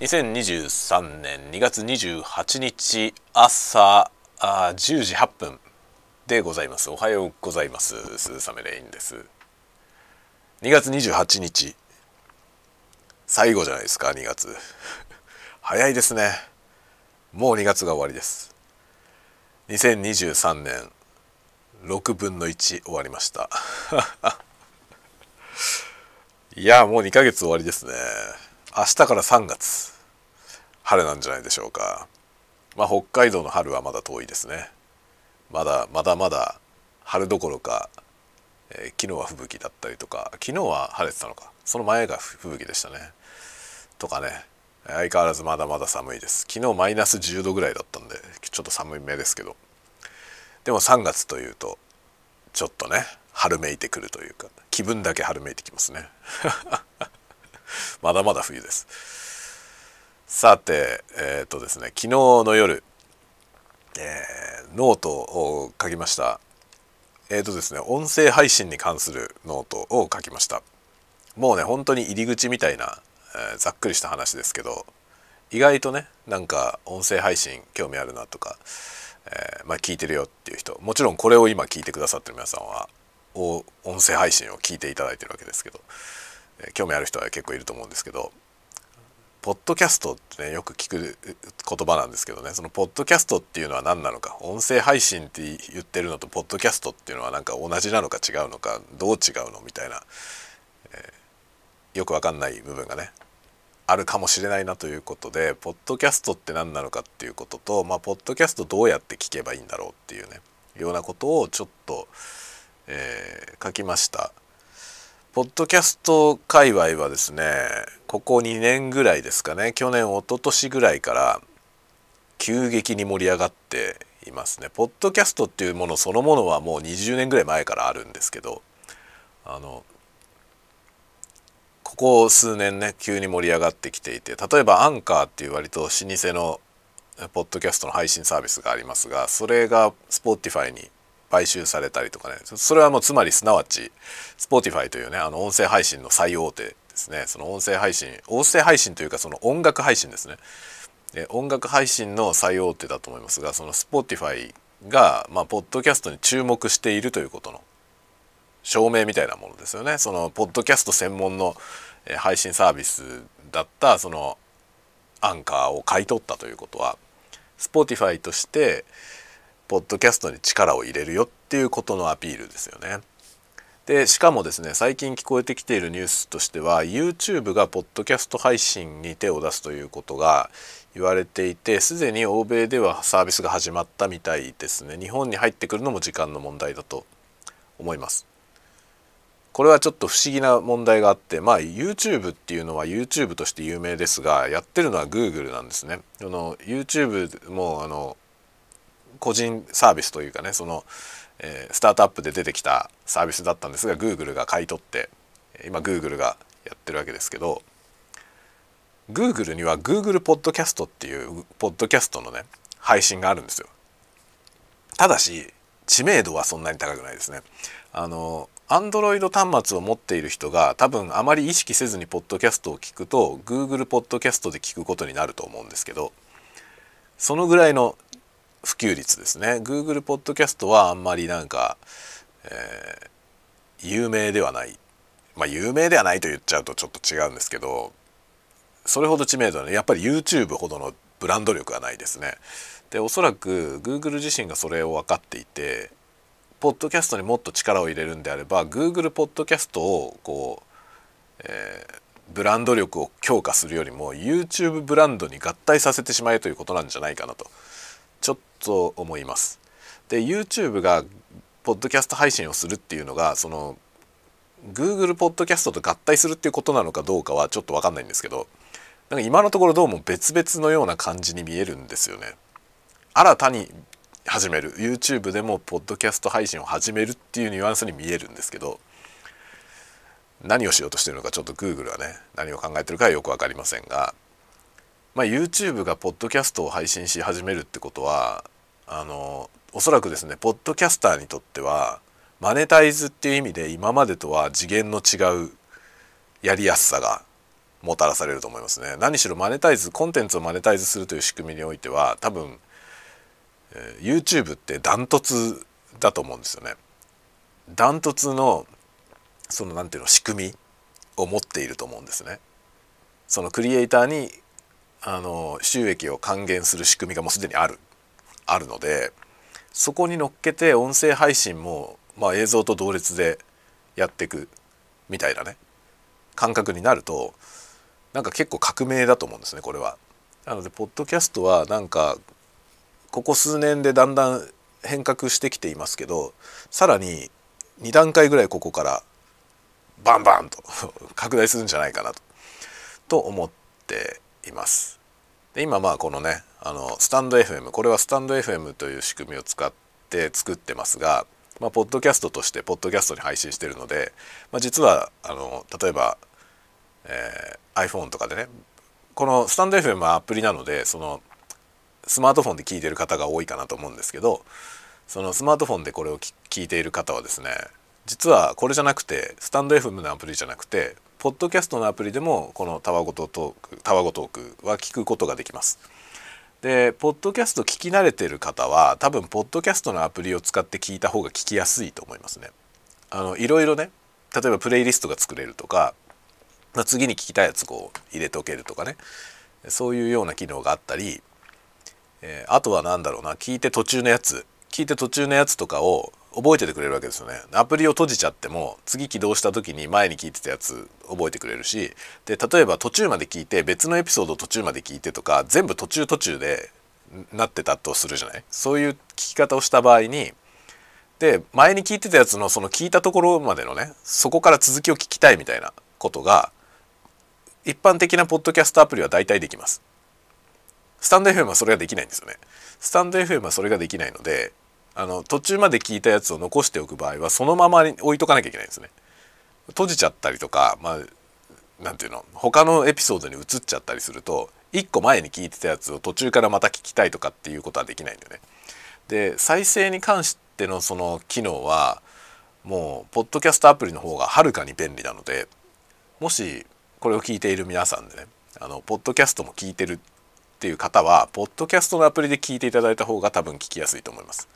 2023年2月28日朝あ10時8分でございます。おはようございます。鈴雨レインです。2月28日最後じゃないですか2月 早いですね。もう2月が終わりです。2023年6分の1終わりました。いやもう2ヶ月終わりですね。明日から3月春なんじゃないでしょうか。まあ北海道の春はまだ遠いですね。まだまだまだ春どころか、えー、昨日は吹雪だったりとか昨日は晴れてたのか。その前が吹雪でしたね。とかね。相変わらずまだまだ寒いです。昨日マイナス10度ぐらいだったんでちょっと寒い目ですけど。でも3月というとちょっとね春めいてくるというか気分だけ春めいてきますね。まだまだ冬です。さてえっ、ー、とですね昨日の夜、えー、ノートを書きました。えっ、ー、とですね音声配信に関するノートを書きました。もうね本当に入り口みたいな、え、ざっくりした話ですけど意外とねなんか音声配信興味あるなとかえ、まあ、聞いてるよっていう人もちろんこれを今聞いてくださってる皆さんは音声配信を聞いていただいてるわけですけど、興味ある人は結構いると思うんですけどポッドキャストってねよく聞く言葉なんですけどねそのポッドキャストっていうのは何なのか音声配信って言ってるのとポッドキャストっていうのはなんか同じなのか違うのかどう違うのみたいな、えー、よくわかんない部分がねあるかもしれないなということでポッドキャストって何なのかっていうこととまあポッドキャストどうやって聞けばいいんだろうっていうねようなことをちょっと、えー、書きました。ポッドキャスト界隈はですねここ2年ぐらいですかね去年一昨年ぐらいから急激に盛り上がっていますね。ポッドキャストっていうものそのものはもう20年ぐらい前からあるんですけどあのここ数年ね急に盛り上がってきていて例えばアンカーっていう割と老舗のポッドキャストの配信サービスがありますがそれが Spotify に買収されたりとかね。それはもうつまりすなわち Spotify というねあの音声配信の最大手ですね。その音声配信音声配信というかその音楽配信ですね。で音楽配信の最大手だと思いますがその Spotify がまあポッドキャストに注目しているということの証明みたいなものですよね。そのポッドキャスト専門の配信サービスだったそのアンカーを買い取ったということは Spotify としてポッドキャストに力を入れるよっていうことのアピールですよね。でしかもですね最近聞こえてきているニュースとしては YouTube がポッドキャスト配信に手を出すということが言われていてすでに欧米ではサービスが始まったみたいですね日本に入ってくるのも時間の問題だと思いますこれはちょっと不思議な問題があってまあ YouTube っていうのは YouTube として有名ですがやってるのは Google なんですね。あの YouTube もあの個人サービスというかねその、えー、スタートアップで出てきたサービスだったんですが Google が買い取って今 Google がやってるわけですけど Google には Google ポッドキャストっていうポッドキャストのね配信があるんですよ。ただし知名度はそんなに高くないですね。あのアンドロイド端末を持っている人が多分あまり意識せずにポッドキャストを聞くと Google ポッドキャストで聞くことになると思うんですけどそのぐらいの普及率ですね。Google ポッドキャストはあんまりなんか、えー、有名ではない。まあ有名ではないと言っちゃうとちょっと違うんですけどそれほど知名度はねやっぱり YouTube ほどのブランド力がないですね。でおそらく Google 自身がそれを分かっていてポッドキャストにもっと力を入れるんであれば Google ポッドキャストをこう、えー、ブランド力を強化するよりも YouTube ブランドに合体させてしまえということなんじゃないかなと。ちょっと思います。で YouTube がポッドキャスト配信をするっていうのがその Google ポッドキャストと合体するっていうことなのかどうかはちょっと分かんないんですけどなんか今のところどうも別々のような感じに見えるんですよね。新たに始める YouTube でもポッドキャスト配信を始めるっていうニュアンスに見えるんですけど何をしようとしてるのかちょっと Google はね何を考えてるかはよく分かりませんが、まあ、YouTube がポッドキャストを配信し始めるってことはあのおそらくですねポッドキャスターにとってはマネタイズっていう意味で今までとは次元の違うやりやすさがもたらされると思いますね。何しろマネタイズコンテンツをマネタイズするという仕組みにおいては多分、えー、YouTube ってダントツだと思うんですよね。ダントツのそのなんていうの仕組みを持っていると思うんですね。そのクリエイターにあの収益を還元する仕組みがもうすでにあるあるのでそこに乗っけて音声配信も、まあ、映像と同列でやっていくみたいなね感覚になるとなんか結構革命だと思うんですねこれは。なのでポッドキャストはなんかここ数年でだんだん変革してきていますけどさらに2段階ぐらいここからバンバンと 拡大するんじゃないかなとと思っています。で今まあこのねあのスタンド FM これはスタンド FM という仕組みを使って作ってますが、まあ、ポッドキャストとしてポッドキャストに配信してるので、まあ、実はあの例えば、えー、iPhone とかでねこのスタンド FM はアプリなのでそのスマートフォンで聞いてる方が多いかなと思うんですけどそのスマートフォンでこれを聞いている方はですね実はこれじゃなくてスタンド FM のアプリじゃなくてポッドキャストのアプリでもこのたわごとトークたわごトークは聞くことができます。でポッドキャスト聞き慣れてる方は多分ポッドキャストのアプリを使って聞いた方が聞きやすいと思いますね。あのいろいろね例えばプレイリストが作れるとか、まあ、次に聞きたいやつこう入れておけるとかねそういうような機能があったり、えー、あとは何だろうな聞いて途中のやつ聞いて途中のやつとかを覚えててくれるわけですよねアプリを閉じちゃっても次起動した時に前に聞いてたやつ覚えてくれるしで例えば途中まで聞いて別のエピソード途中まで聞いてとか全部途中途中でなってたとするじゃない？そういう聞き方をした場合にで前に聞いてたやつのその聞いたところまでのねそこから続きを聞きたいみたいなことが一般的なポッドキャストアプリは大体できます。スタンド FM はそれができないんですよね。スタンド FM はそれができないのであの途中まで聞いたやつを残しておく場合はそのままに置いとかなきゃいけないんですね。閉じちゃったりとかまあ何て言うの？他のエピソードに移っちゃったりすると1個前に聞いてたやつを途中からまた聞きたいとかっていうことはできないんだよね。で再生に関してのその機能はもうポッドキャストアプリの方がはるかに便利なのでもしこれを聞いている皆さんでねあのポッドキャストも聞いてるっていう方はポッドキャストのアプリで聞いていただいた方が多分聞きやすいと思います。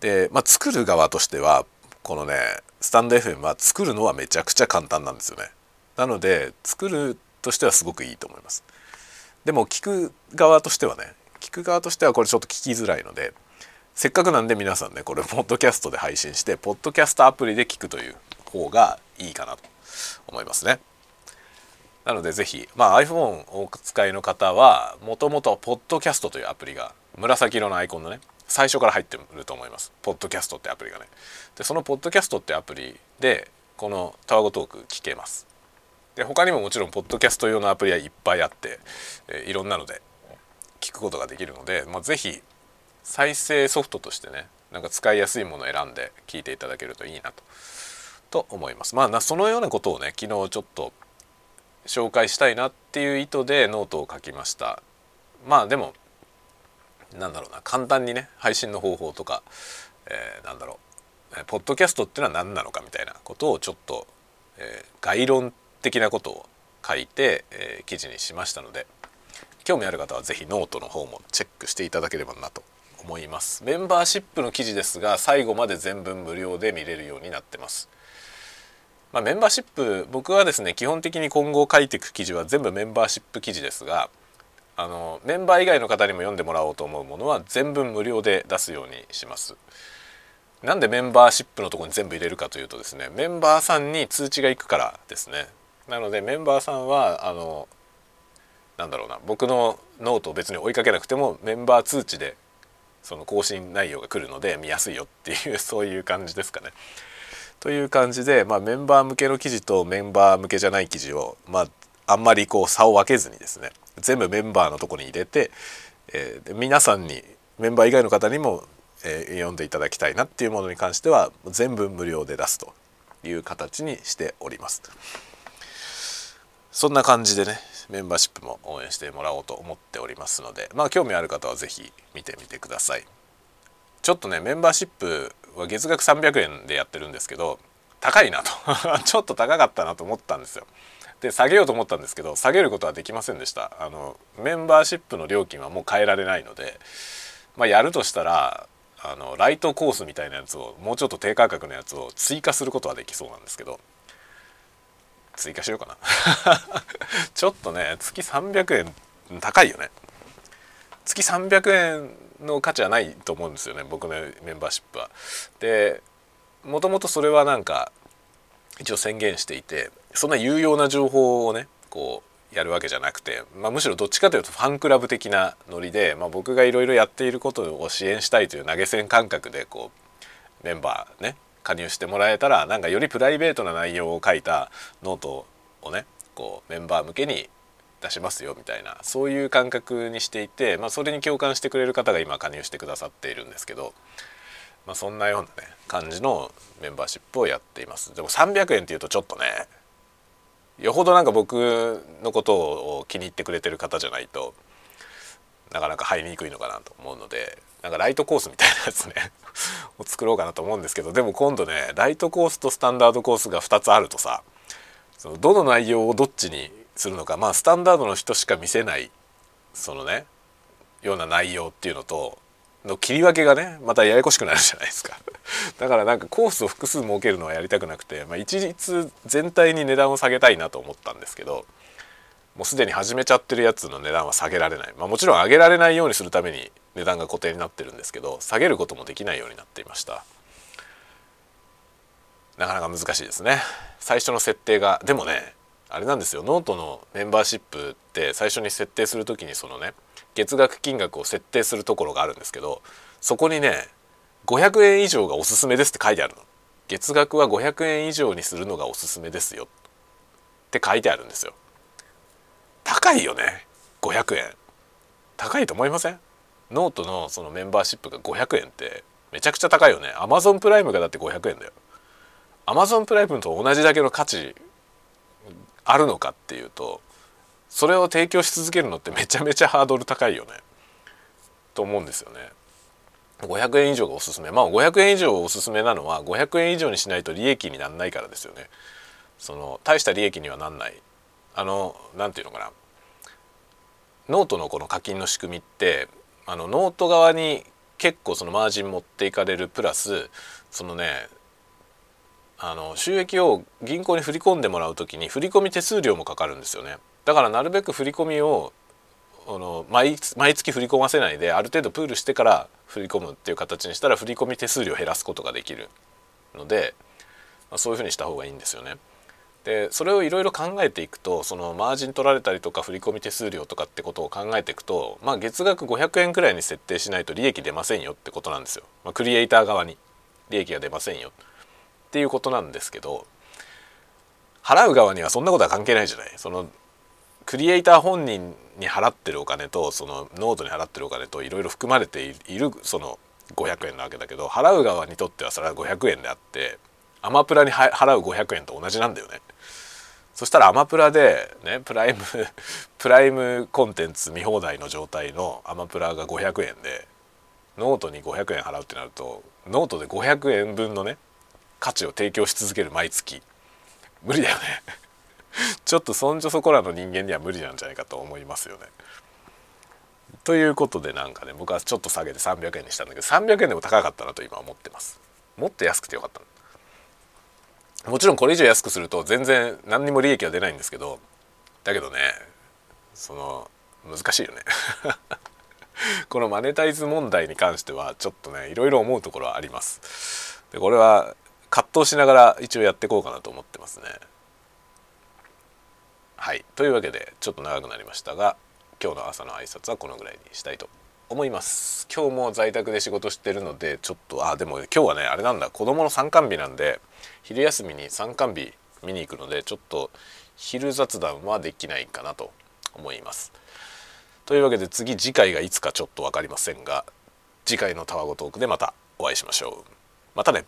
で、まあ、作る側としてはこのねスタンド FM は作るのはめちゃくちゃ簡単なんですよね。なので作るとしてはすごくいいと思います。でも聞く側としてはね聞く側としてはこれちょっと聞きづらいのでせっかくなんで皆さんねこれポッドキャストで配信してポッドキャストアプリで聞くという方がいいかなと思いますね。なのでぜひ、まあ、iPhone をお使いの方はもともとポッドキャストというアプリが紫色のアイコンのね最初から入ってると思います。ポッドキャストってアプリがね。でそのポッドキャストってアプリでこのタワゴトーク聞けます。で他にももちろんポッドキャスト用のアプリはいっぱいあって、えー、いろんなので聞くことができるので、まあ、ぜひ再生ソフトとしてねなんか使いやすいものを選んで聞いていただけるといいなとと思います。まあそのようなことをね昨日ちょっと紹介したいなっていう意図でノートを書きました。まあでもなんだろうな簡単にね配信の方法とか、えー、なんだろうポッドキャストっていうのは何なのかみたいなことをちょっと、えー、概論的なことを書いて、えー、記事にしましたので興味ある方は是非ノートの方もチェックしていただければなと思います。メンバーシップの記事ですが最後まで全文無料で見れるようになってます。まあ、メンバーシップ僕はですね基本的に今後書いていく記事は全部メンバーシップ記事ですがあのメンバー以外の方にも読んでもらおうと思うものは全文無料で出すようにします。なんでメンバーシップのとこに全部入れるかというとですねメンバーさんに通知がいくからですねなのでメンバーさんはあのなんだろうな僕のノートを別に追いかけなくてもメンバー通知でその更新内容が来るので見やすいよっていう そういう感じですかね。という感じで、まあ、メンバー向けの記事とメンバー向けじゃない記事を、まあ、あんまりこう差を分けずにですね全部メンバーのとこに入れて、えー、皆さんにメンバー以外の方にも、えー、読んでいただきたいなっていうものに関しては全部無料で出すという形にしております。そんな感じでねメンバーシップも応援してもらおうと思っておりますのでまあ興味ある方は是非見てみてください。ちょっとねメンバーシップは月額300円でやってるんですけど高いなと。ちょっと高かったなと思ったんですよ。で下げようと思ったんですけど下げることはできませんでした。あのメンバーシップの料金はもう変えられないので、まあ、やるとしたらあのライトコースみたいなやつをもうちょっと低価格のやつを追加することはできそうなんですけど追加しようかな。ちょっとね月300円高いよね。月300円の価値はないと思うんですよね僕のメンバーシップは。でもともとそれはなんか一応宣言していてそんな有用な情報をねこうやるわけじゃなくて、まあ、むしろどっちかというとファンクラブ的なノリで、まあ、僕がいろいろやっていることを支援したいという投げ銭感覚でこうメンバーね加入してもらえたらなんかよりプライベートな内容を書いたノートをねこうメンバー向けに出しますよみたいなそういう感覚にしていて、まあ、それに共感してくれる方が今加入してくださっているんですけど、まあ、そんなようなね感じのメンバーシップをやっています。でも300円っていうとちょっとねよほどなんか僕のことを気に入ってくれてる方じゃないとなかなか入りにくいのかなと思うのでなんかライトコースみたいなやつね を作ろうかなと思うんですけどでも今度ねライトコースとスタンダードコースが2つあるとさそのどの内容をどっちにするのかまあスタンダードの人しか見せないそのねような内容っていうのとの切り分けがねまたややこしくなるじゃないですか。だからなんかコースを複数設けるのはやりたくなくて、まあ、一律全体に値段を下げたいなと思ったんですけどもうすでに始めちゃってるやつの値段は下げられない、まあ、もちろん上げられないようにするために値段が固定になってるんですけど下げることもできないようになっていました。なかなか難しいですね。最初の設定がでもねあれなんですよ。ノートのメンバーシップって最初に設定する時にそのね月額金額を設定するところがあるんですけどそこにね500円以上がおすすめですって書いてあるの。月額は500円以上にするのがおすすめですよ。って書いてあるんですよ。高いよね500円。高いと思いません？ノートのそのメンバーシップが500円ってめちゃくちゃ高いよね。 Amazon Prime がだって500円だよ。 Amazon Prime と同じだけの価値あるのかっていうとそれを提供し続けるのってめちゃめちゃハードル高いよね。と思うんですよね。500円以上がおすすめ。まあ500円以上おすすめなのは500円以上にしないと利益になんないからですよね。その大した利益にはなんない。あの何て言うのかな。ノートのこの課金の仕組みってあのノート側に結構そのマージン持っていかれるプラスそのねあの収益を銀行に振り込んでもらう時に振込手数料もかかるんですよね。だからなるべく振り込みをあの毎毎月振り込ませないである程度プールしてから振り込むっていう形にしたら振り込み手数料を減らすことができるので、まあ、そういうふうにした方がいいんですよね。でそれをいろいろ考えていくとそのマージン取られたりとか振込手数料とかってことを考えていくと、まあ、月額500円くらいに設定しないと利益出ませんよってことなんですよ、まあ、クリエイター側に利益が出ませんよ。っていうことなんですけど払う側にはそんなことは関係ないじゃない。そのクリエイター本人に払ってるお金とそのノートに払ってるお金といろいろ含まれているその500円なわけだけど払う側にとってはそれは500円であってアマプラに払う500円と同じなんだよね。そしたらアマプラでねプライム プライムコンテンツ見放題の状態のアマプラが500円でノートに500円払うってなるとノートで500円分のね価値を提供し続ける毎月無理だよね ちょっとそんじょそこらの人間には無理なんじゃないかと思いますよね。ということでなんかね僕はちょっと下げて300円にしたんだけど300円でも高かったなと今思ってます。もっと安くてよかったもちろんこれ以上安くすると全然何にも利益は出ないんですけどだけどねその難しいよね このマネタイズ問題に関してはちょっとねいろいろ思うところはありますでこれは葛藤しながら一応やっていこうかなと思ってますねはい。というわけでちょっと長くなりましたが今日の朝の挨拶はこのぐらいにしたいと思います。今日も在宅で仕事してるのでちょっとあでも今日はねあれなんだ。子供の参観日なんで昼休みに参観日見に行くのでちょっと昼雑談はできないかなと思います。というわけで次次回がいつかちょっと分かりませんが次回のタワゴトークでまたお会いしましょう。またね。